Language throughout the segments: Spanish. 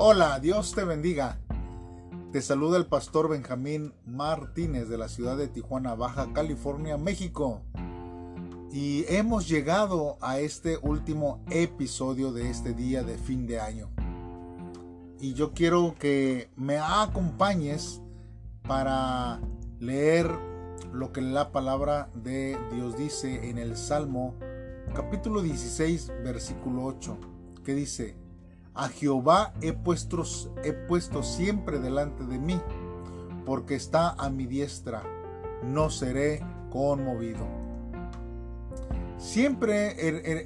Hola, Dios te bendiga. Te saluda el pastor Benjamín Martínez de la ciudad de Tijuana, Baja California, México. Y hemos llegado a este último episodio de este día de fin de año. Y yo quiero que me acompañes para leer lo que la palabra de Dios dice en el Salmo capítulo 16 versículo 8, que dice, a Jehová he puesto, he puesto siempre delante de mí, porque está a mi diestra, no seré conmovido. Siempre,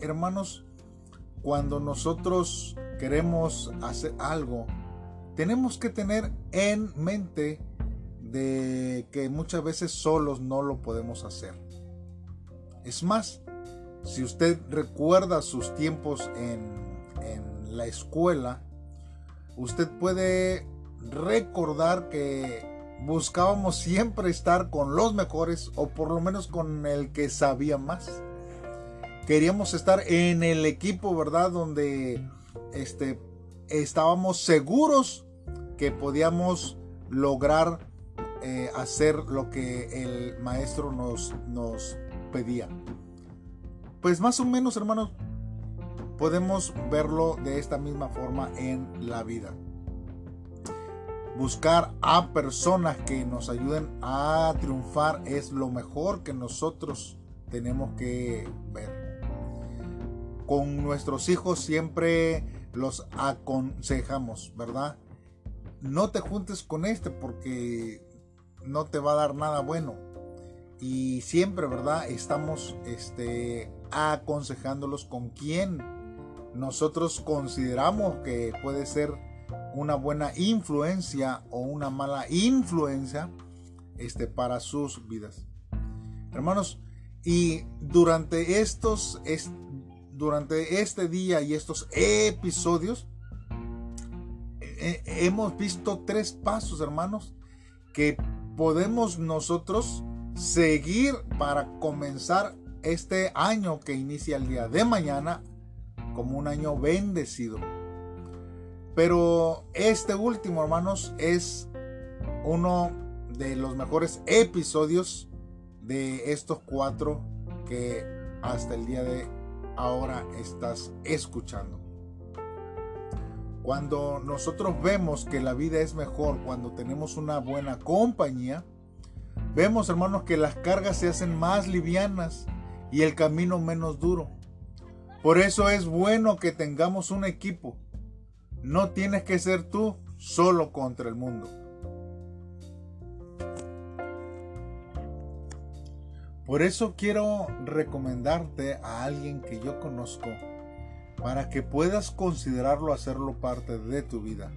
hermanos, cuando nosotros queremos hacer algo, tenemos que tener en mente de que muchas veces solos no lo podemos hacer. Es más, si usted recuerda sus tiempos en la escuela, usted puede recordar que buscábamos siempre estar con los mejores o por lo menos con el que sabía más. Queríamos estar en el equipo, ¿verdad? Donde este, estábamos seguros que podíamos lograr eh, hacer lo que el maestro nos, nos pedía. Pues más o menos, hermanos, podemos verlo de esta misma forma en la vida. Buscar a personas que nos ayuden a triunfar es lo mejor que nosotros tenemos que ver. Con nuestros hijos siempre los aconsejamos, ¿verdad? No te juntes con este porque no te va a dar nada bueno. Y siempre, ¿verdad? Estamos este, aconsejándolos con quién nosotros consideramos que puede ser una buena influencia o una mala influencia este, para sus vidas. Hermanos, y durante estos, durante este día y estos episodios, hemos visto tres pasos, hermanos, que podemos nosotros seguir para comenzar este año que inicia el día de mañana como un año bendecido. Pero este último, hermanos, es uno de los mejores episodios de estos cuatro que hasta el día de ahora estás escuchando. Cuando nosotros vemos que la vida es mejor cuando tenemos una buena compañía, vemos hermanos que las cargas se hacen más livianas y el camino menos duro. Por eso es bueno que tengamos un equipo. No tienes que ser tú solo contra el mundo. Por eso quiero recomendarte a alguien que yo conozco para que puedas considerarlo hacerlo parte de tu vida.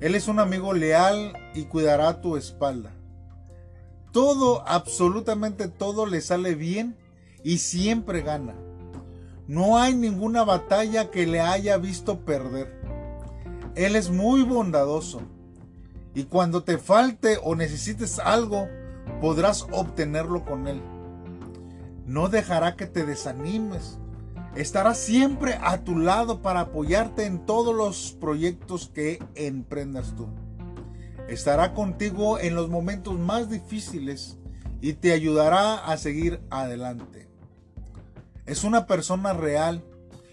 Él es un amigo leal y cuidará tu espalda. Todo, absolutamente todo le sale bien y siempre gana. No hay ninguna batalla que le haya visto perder. Él es muy bondadoso. Y cuando te falte o necesites algo, podrás obtenerlo con Él. No dejará que te desanimes. Estará siempre a tu lado para apoyarte en todos los proyectos que emprendas tú. Estará contigo en los momentos más difíciles y te ayudará a seguir adelante. Es una persona real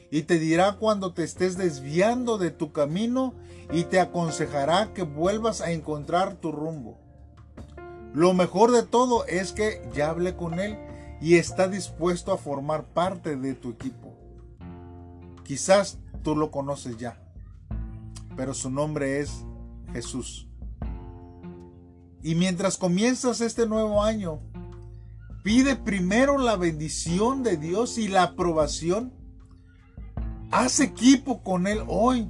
y te dirá cuando te estés desviando de tu camino y te aconsejará que vuelvas a encontrar tu rumbo. Lo mejor de todo es que ya hablé con él y está dispuesto a formar parte de tu equipo. Quizás tú lo conoces ya, pero su nombre es Jesús. Y mientras comienzas este nuevo año, Pide primero la bendición de Dios y la aprobación. Haz equipo con Él hoy.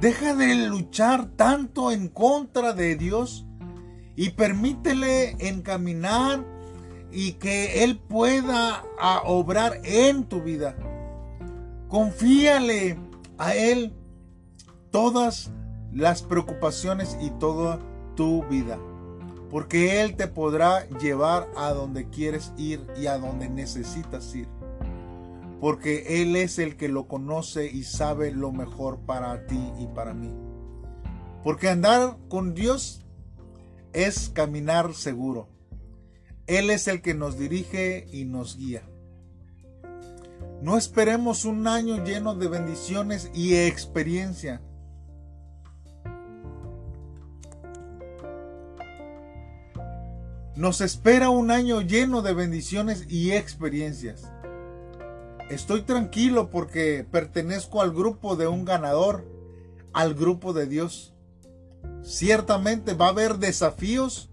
Deja de luchar tanto en contra de Dios y permítele encaminar y que Él pueda obrar en tu vida. Confíale a Él todas las preocupaciones y toda tu vida porque Él te podrá llevar a donde quieres ir y a donde necesitas ir. porque Él es el que lo conoce y sabe lo mejor para ti y para mí. Porque andar con Dios es caminar seguro. Él es el que nos dirige y nos guía. No esperemos un año lleno de bendiciones y experiencia. Nos espera un año lleno de bendiciones y experiencias. Estoy tranquilo porque pertenezco al grupo de un ganador, al grupo de Dios. Ciertamente va a haber desafíos,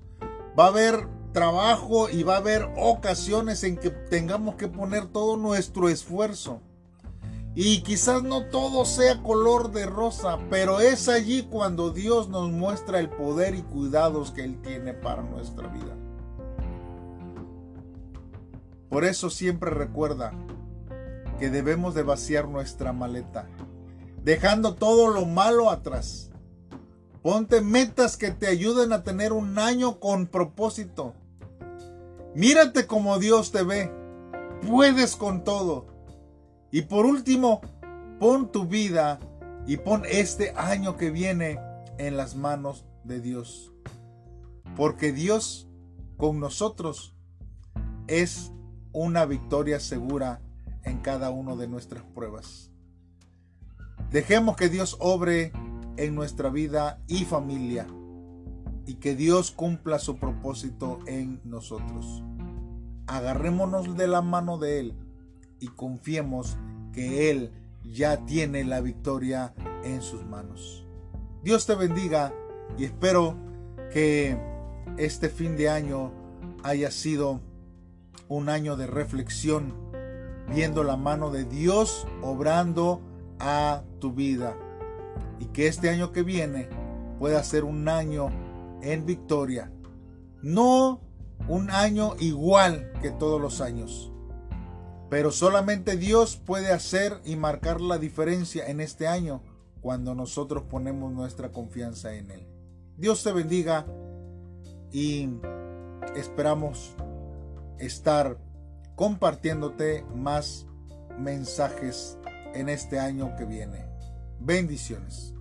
va a haber trabajo y va a haber ocasiones en que tengamos que poner todo nuestro esfuerzo. Y quizás no todo sea color de rosa, pero es allí cuando Dios nos muestra el poder y cuidados que Él tiene para nuestra vida. Por eso siempre recuerda que debemos de vaciar nuestra maleta, dejando todo lo malo atrás. Ponte metas que te ayuden a tener un año con propósito. Mírate como Dios te ve. Puedes con todo. Y por último, pon tu vida y pon este año que viene en las manos de Dios. Porque Dios con nosotros es una victoria segura en cada una de nuestras pruebas. Dejemos que Dios obre en nuestra vida y familia y que Dios cumpla su propósito en nosotros. Agarrémonos de la mano de Él y confiemos que Él ya tiene la victoria en sus manos. Dios te bendiga y espero que este fin de año haya sido un año de reflexión, viendo la mano de Dios obrando a tu vida. Y que este año que viene pueda ser un año en victoria. No un año igual que todos los años. Pero solamente Dios puede hacer y marcar la diferencia en este año cuando nosotros ponemos nuestra confianza en Él. Dios te bendiga y esperamos estar compartiéndote más mensajes en este año que viene. Bendiciones.